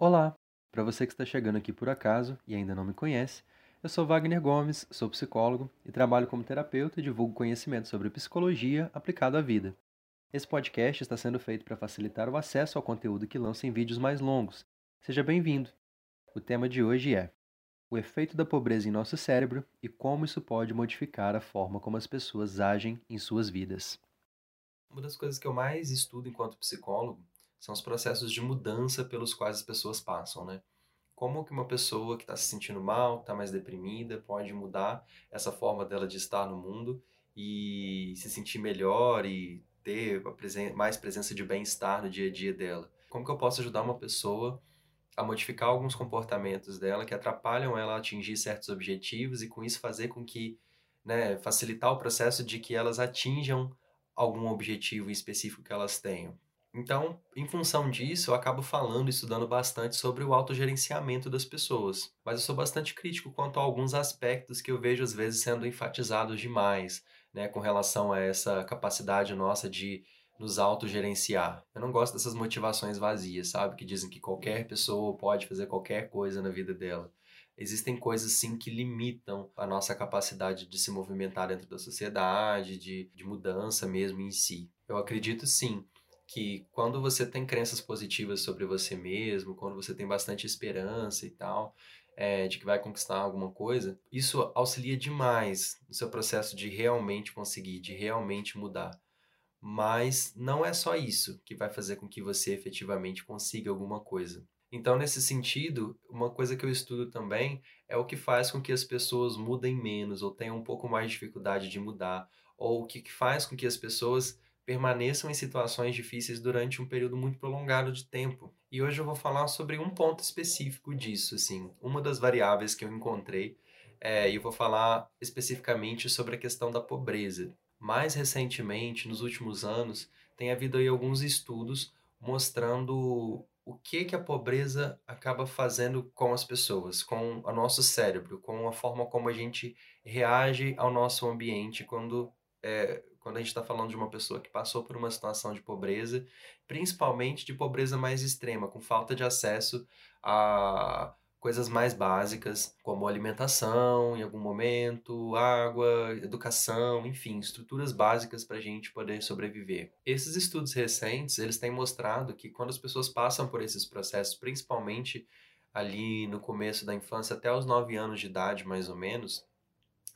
Olá! Para você que está chegando aqui por acaso e ainda não me conhece, eu sou Wagner Gomes, sou psicólogo e trabalho como terapeuta e divulgo conhecimento sobre psicologia aplicado à vida. Esse podcast está sendo feito para facilitar o acesso ao conteúdo que lanço em vídeos mais longos. Seja bem-vindo! O tema de hoje é o efeito da pobreza em nosso cérebro e como isso pode modificar a forma como as pessoas agem em suas vidas. Uma das coisas que eu mais estudo enquanto psicólogo são os processos de mudança pelos quais as pessoas passam, né? Como que uma pessoa que está se sentindo mal, está mais deprimida, pode mudar essa forma dela de estar no mundo e se sentir melhor e ter mais presença de bem-estar no dia a dia dela? Como que eu posso ajudar uma pessoa a modificar alguns comportamentos dela que atrapalham ela a atingir certos objetivos e com isso fazer com que, né, facilitar o processo de que elas atinjam algum objetivo específico que elas tenham. Então, em função disso, eu acabo falando e estudando bastante sobre o autogerenciamento das pessoas. Mas eu sou bastante crítico quanto a alguns aspectos que eu vejo às vezes sendo enfatizados demais, né, com relação a essa capacidade nossa de nos autogerenciar. Eu não gosto dessas motivações vazias, sabe? Que dizem que qualquer pessoa pode fazer qualquer coisa na vida dela. Existem coisas sim que limitam a nossa capacidade de se movimentar dentro da sociedade, de, de mudança mesmo em si. Eu acredito sim que quando você tem crenças positivas sobre você mesmo, quando você tem bastante esperança e tal, é, de que vai conquistar alguma coisa, isso auxilia demais no seu processo de realmente conseguir, de realmente mudar. Mas não é só isso que vai fazer com que você efetivamente consiga alguma coisa. Então, nesse sentido, uma coisa que eu estudo também é o que faz com que as pessoas mudem menos ou tenham um pouco mais de dificuldade de mudar, ou o que faz com que as pessoas permaneçam em situações difíceis durante um período muito prolongado de tempo. E hoje eu vou falar sobre um ponto específico disso, assim, uma das variáveis que eu encontrei, é, e eu vou falar especificamente sobre a questão da pobreza. Mais recentemente, nos últimos anos, tem havido aí alguns estudos mostrando o que que a pobreza acaba fazendo com as pessoas, com o nosso cérebro, com a forma como a gente reage ao nosso ambiente quando é, quando a gente está falando de uma pessoa que passou por uma situação de pobreza, principalmente de pobreza mais extrema, com falta de acesso a coisas mais básicas, como alimentação em algum momento, água, educação, enfim, estruturas básicas para a gente poder sobreviver. Esses estudos recentes, eles têm mostrado que quando as pessoas passam por esses processos, principalmente ali no começo da infância até os 9 anos de idade, mais ou menos,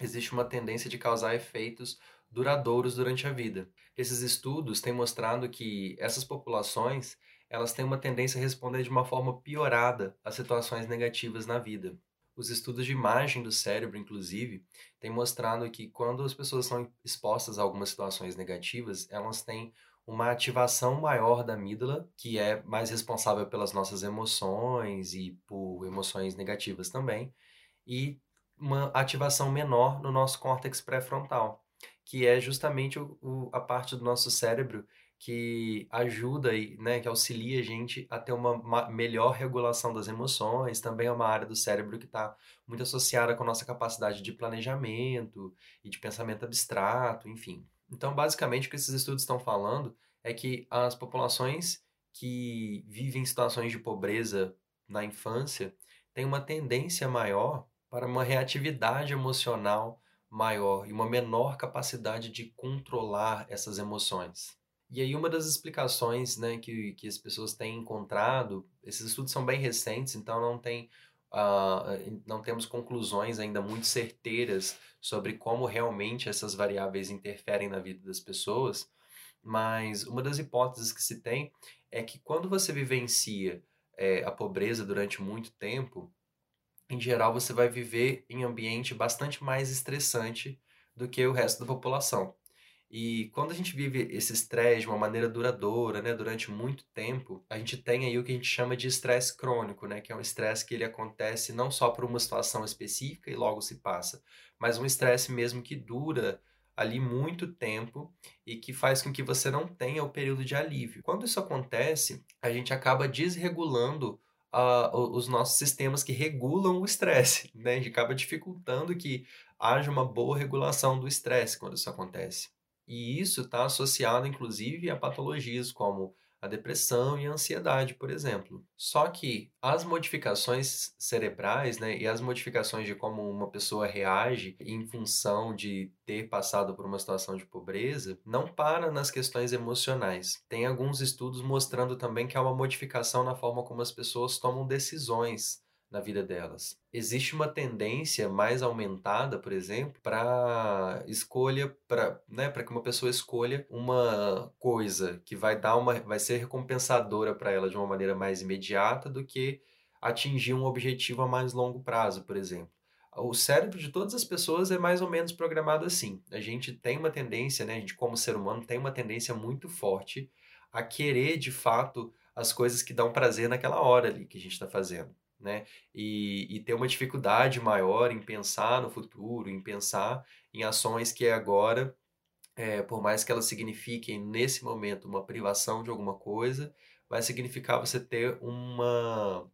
existe uma tendência de causar efeitos duradouros durante a vida. Esses estudos têm mostrado que essas populações elas têm uma tendência a responder de uma forma piorada a situações negativas na vida. Os estudos de imagem do cérebro, inclusive, têm mostrado que quando as pessoas são expostas a algumas situações negativas, elas têm uma ativação maior da amígdala, que é mais responsável pelas nossas emoções e por emoções negativas também, e uma ativação menor no nosso córtex pré-frontal, que é justamente o, o, a parte do nosso cérebro que ajuda e né, que auxilia a gente a ter uma melhor regulação das emoções. Também é uma área do cérebro que está muito associada com a nossa capacidade de planejamento e de pensamento abstrato, enfim. Então, basicamente, o que esses estudos estão falando é que as populações que vivem situações de pobreza na infância têm uma tendência maior para uma reatividade emocional maior e uma menor capacidade de controlar essas emoções. E aí uma das explicações né, que, que as pessoas têm encontrado, esses estudos são bem recentes, então não tem Uh, não temos conclusões ainda muito certeiras sobre como realmente essas variáveis interferem na vida das pessoas, mas uma das hipóteses que se tem é que quando você vivencia é, a pobreza durante muito tempo, em geral, você vai viver em ambiente bastante mais estressante do que o resto da população. E quando a gente vive esse estresse de uma maneira duradoura, né, durante muito tempo, a gente tem aí o que a gente chama de estresse crônico, né, que é um estresse que ele acontece não só por uma situação específica e logo se passa, mas um estresse mesmo que dura ali muito tempo e que faz com que você não tenha o período de alívio. Quando isso acontece, a gente acaba desregulando uh, os nossos sistemas que regulam o estresse, né? A gente acaba dificultando que haja uma boa regulação do estresse quando isso acontece. E isso está associado, inclusive, a patologias como a depressão e a ansiedade, por exemplo. Só que as modificações cerebrais, né, e as modificações de como uma pessoa reage em função de ter passado por uma situação de pobreza, não para nas questões emocionais. Tem alguns estudos mostrando também que há uma modificação na forma como as pessoas tomam decisões na vida delas. Existe uma tendência mais aumentada, por exemplo, para escolha para, né, que uma pessoa escolha uma coisa que vai dar uma vai ser recompensadora para ela de uma maneira mais imediata do que atingir um objetivo a mais longo prazo, por exemplo. O cérebro de todas as pessoas é mais ou menos programado assim. A gente tem uma tendência, né, a gente como ser humano tem uma tendência muito forte a querer de fato as coisas que dão prazer naquela hora ali que a gente está fazendo né? E, e ter uma dificuldade maior em pensar no futuro, em pensar em ações que agora, é, por mais que elas signifiquem nesse momento uma privação de alguma coisa, vai significar você ter uma,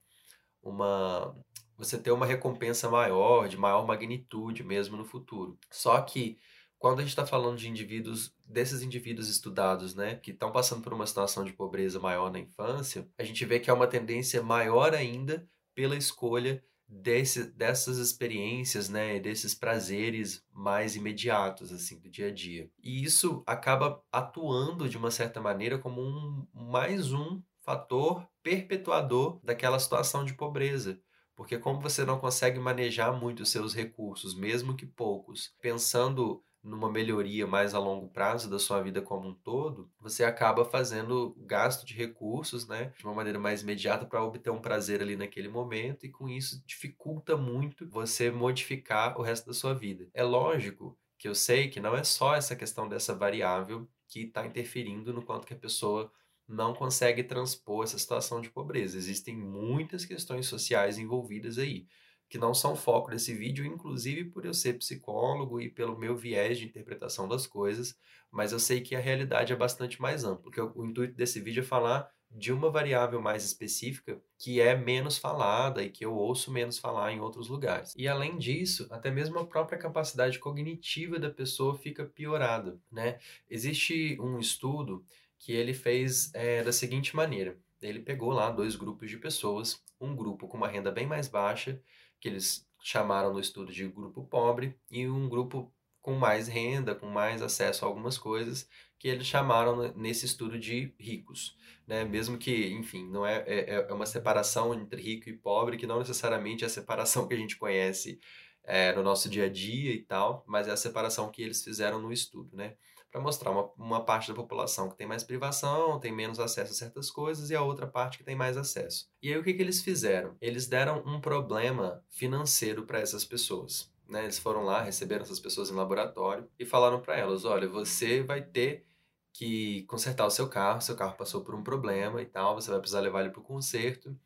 uma você ter uma recompensa maior, de maior magnitude mesmo no futuro. Só que quando a gente está falando de indivíduos, desses indivíduos estudados, né, que estão passando por uma situação de pobreza maior na infância, a gente vê que é uma tendência maior ainda pela escolha desse, dessas experiências, né, desses prazeres mais imediatos assim do dia a dia. E isso acaba atuando de uma certa maneira como um mais um fator perpetuador daquela situação de pobreza. Porque como você não consegue manejar muito os seus recursos, mesmo que poucos, pensando numa melhoria mais a longo prazo da sua vida como um todo, você acaba fazendo gasto de recursos, né, de uma maneira mais imediata para obter um prazer ali naquele momento e com isso dificulta muito você modificar o resto da sua vida. É lógico que eu sei que não é só essa questão dessa variável que está interferindo no quanto que a pessoa não consegue transpor essa situação de pobreza. Existem muitas questões sociais envolvidas aí que não são foco desse vídeo, inclusive por eu ser psicólogo e pelo meu viés de interpretação das coisas, mas eu sei que a realidade é bastante mais ampla, porque o, intuito desse vídeo é falar de uma variável mais específica que é menos falada e que eu ouço menos falar em outros lugares. E além disso, até mesmo a própria capacidade cognitiva da pessoa fica piorada, né? Existe um estudo que ele fez é, da seguinte maneira: ele pegou lá dois grupos de pessoas, um grupo com uma renda bem mais baixa que eles chamaram no estudo de grupo pobre, e um grupo com mais renda, com mais acesso a algumas coisas, que eles chamaram nesse estudo de ricos. Né? Mesmo que, enfim, não é, é, é uma separação entre rico e pobre, que não necessariamente é a separação que a gente conhece é, no nosso dia a dia e tal, mas é a separação que eles fizeram no estudo. Né? Para mostrar uma, uma parte da população que tem mais privação, tem menos acesso a certas coisas, e a outra parte que tem mais acesso. E aí o que, que eles fizeram? Eles deram um problema financeiro para essas pessoas. Né? Eles foram lá, receberam essas pessoas em laboratório e falaram para elas: olha, você vai ter que consertar o seu carro, seu carro passou por um problema e tal, você vai precisar levar ele para o conserto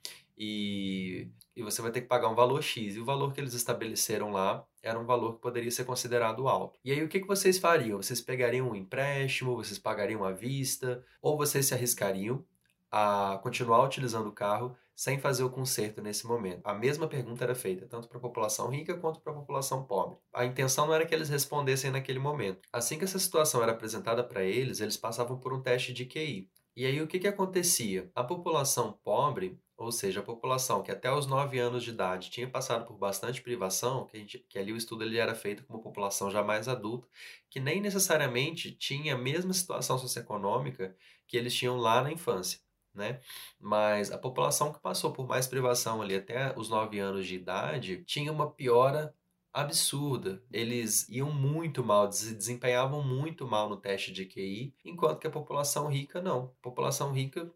e, e você vai ter que pagar um valor X. E o valor que eles estabeleceram lá era um valor que poderia ser considerado alto. E aí o que, que vocês fariam? Vocês pegariam um empréstimo, vocês pagariam à vista, ou vocês se arriscariam a continuar utilizando o carro sem fazer o conserto nesse momento? A mesma pergunta era feita tanto para a população rica quanto para a população pobre. A intenção não era que eles respondessem naquele momento. Assim que essa situação era apresentada para eles, eles passavam por um teste de QI. E aí o que, que acontecia? A população pobre ou seja, a população que até os 9 anos de idade tinha passado por bastante privação, que, gente, que ali o estudo ele era feito com uma população já mais adulta, que nem necessariamente tinha a mesma situação socioeconômica que eles tinham lá na infância. Né? Mas a população que passou por mais privação ali até os 9 anos de idade tinha uma piora absurda. Eles iam muito mal, se desempenhavam muito mal no teste de QI, enquanto que a população rica não. A população rica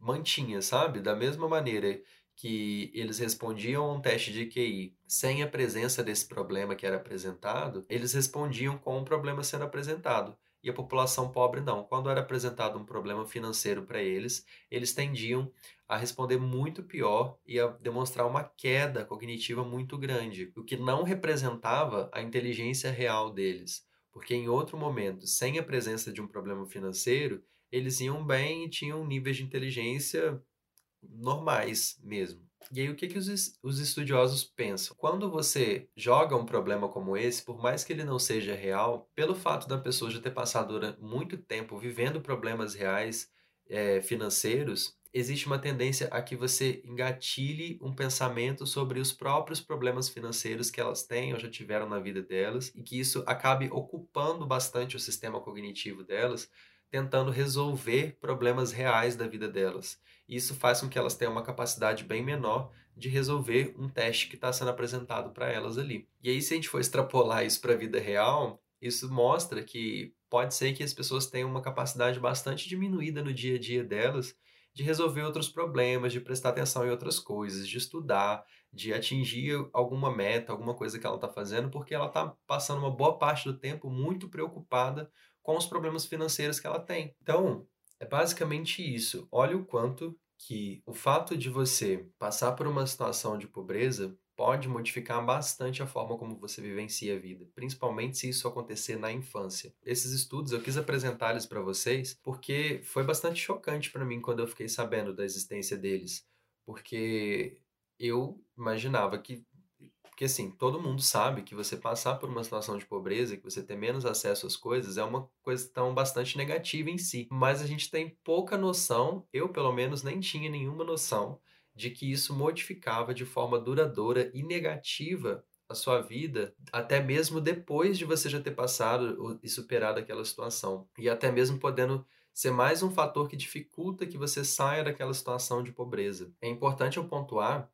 mantinha, sabe? Da mesma maneira que eles respondiam a um teste de QI sem a presença desse problema que era apresentado, eles respondiam com o problema sendo apresentado. E a população pobre não. Quando era apresentado um problema financeiro para eles, eles tendiam a responder muito pior e a demonstrar uma queda cognitiva muito grande, o que não representava a inteligência real deles. Porque em outro momento, sem a presença de um problema financeiro, eles iam bem e tinham níveis de inteligência normais mesmo. E aí, o que, que os, os estudiosos pensam? Quando você joga um problema como esse, por mais que ele não seja real, pelo fato da pessoa já ter passado muito tempo vivendo problemas reais é, financeiros, existe uma tendência a que você engatilhe um pensamento sobre os próprios problemas financeiros que elas têm ou já tiveram na vida delas e que isso acabe ocupando bastante o sistema cognitivo delas, tentando resolver problemas reais da vida delas. Isso faz com que elas tenham uma capacidade bem menor de resolver um teste que está sendo apresentado para elas ali. E aí, se a gente for extrapolar isso para a vida real, isso mostra que pode ser que as pessoas tenham uma capacidade bastante diminuída no dia a dia delas de resolver outros problemas, de prestar atenção em outras coisas, de estudar, de atingir alguma meta, alguma coisa que ela está fazendo, porque ela está passando uma boa parte do tempo muito preocupada com os problemas financeiros que ela tem. Então, é basicamente isso. Olha o quanto que o fato de você passar por uma situação de pobreza pode modificar bastante a forma como você vivencia a vida, principalmente se isso acontecer na infância. Esses estudos eu quis apresentar eles para vocês porque foi bastante chocante para mim quando eu fiquei sabendo da existência deles, porque eu imaginava que porque assim, todo mundo sabe que você passar por uma situação de pobreza, que você ter menos acesso às coisas, é uma questão bastante negativa em si. Mas a gente tem pouca noção, eu pelo menos nem tinha nenhuma noção, de que isso modificava de forma duradoura e negativa a sua vida, até mesmo depois de você já ter passado e superado aquela situação. E até mesmo podendo ser mais um fator que dificulta que você saia daquela situação de pobreza. É importante eu pontuar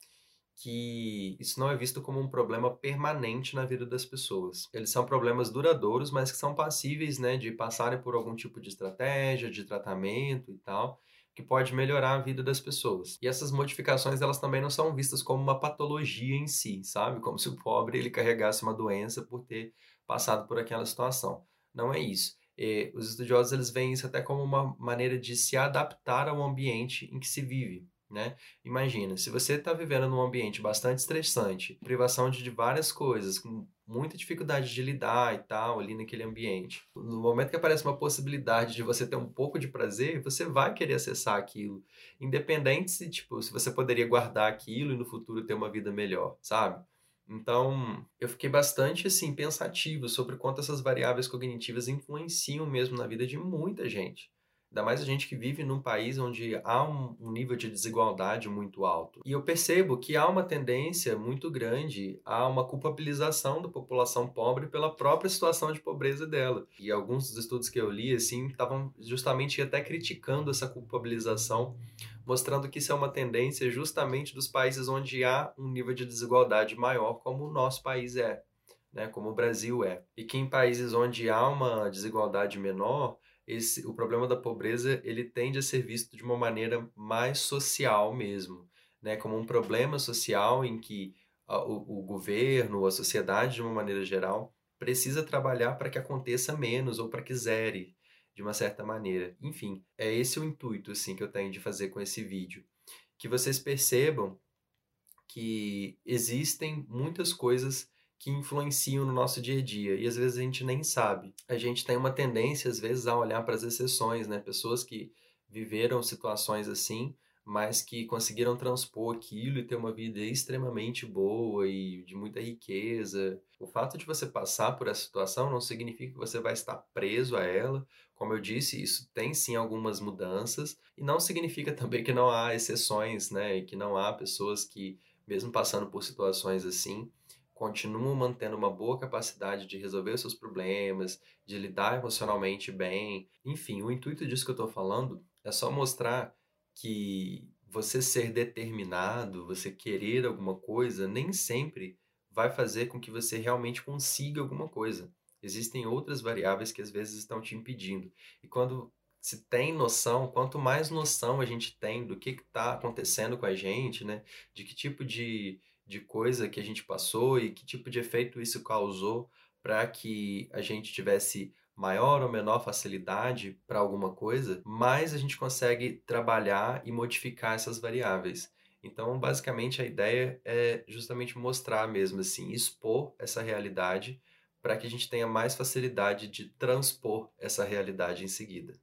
que isso não é visto como um problema permanente na vida das pessoas. Eles são problemas duradouros, mas que são passíveis né, de passarem por algum tipo de estratégia, de tratamento e tal, que pode melhorar a vida das pessoas. E essas modificações, elas também não são vistas como uma patologia em si, sabe? Como se o pobre ele carregasse uma doença por ter passado por aquela situação. Não é isso. E os estudiosos eles veem isso até como uma maneira de se adaptar ao ambiente em que se vive. Né? Imagina, se você está vivendo num ambiente bastante estressante, privação de, várias coisas, com muita dificuldade de lidar e tal ali naquele ambiente. No momento que aparece uma possibilidade de você ter um pouco de prazer, você vai querer acessar aquilo, independente se tipo se você poderia guardar aquilo e no futuro ter uma vida melhor, sabe? Então, eu fiquei bastante assim pensativo sobre quanto essas variáveis cognitivas influenciam mesmo na vida de muita gente. Ainda mais a gente que vive num país onde há um, nível de desigualdade muito alto. E eu percebo que há uma tendência muito grande a uma culpabilização da população pobre pela própria situação de pobreza dela. E alguns dos estudos que eu li, assim, estavam justamente até criticando essa culpabilização, mostrando que isso é uma tendência justamente dos países onde há um nível de desigualdade maior, como o nosso país é. Né, como o Brasil é. E que em países onde há uma desigualdade menor, esse, o problema da pobreza ele tende a ser visto de uma maneira mais social mesmo, né? como um problema social em que a, o, o governo, a sociedade de uma maneira geral, precisa trabalhar para que aconteça menos ou para que zere de uma certa maneira. Enfim, é esse o intuito assim que eu tenho de fazer com esse vídeo, que vocês percebam que existem muitas coisas que influenciam no nosso dia a dia e às vezes a gente nem sabe. A gente tem uma tendência às vezes a olhar para as exceções, né? Pessoas que viveram situações assim, mas que conseguiram transpor aquilo e ter uma vida extremamente boa e de muita riqueza. O fato de você passar por essa situação não significa que você vai estar preso a ela. Como eu disse, isso tem sim algumas mudanças e não significa também que não há exceções, né? E que não há pessoas que mesmo passando por situações assim, continuam mantendo uma boa capacidade de resolver os seus problemas, de lidar emocionalmente bem. Enfim, o intuito disso que eu estou falando é só mostrar que você ser determinado, você querer alguma coisa, nem sempre vai fazer com que você realmente consiga alguma coisa. Existem outras variáveis que às vezes estão te impedindo. E quando se tem noção, quanto mais noção a gente tem do que está acontecendo com a gente, né? De que tipo de, de coisa que a gente passou e que tipo de efeito isso causou para que a gente tivesse maior ou menor facilidade para alguma coisa, mais a gente consegue trabalhar e modificar essas variáveis. Então, basicamente, a ideia é justamente mostrar mesmo assim, expor essa realidade para que a gente tenha mais facilidade de transpor essa realidade em seguida.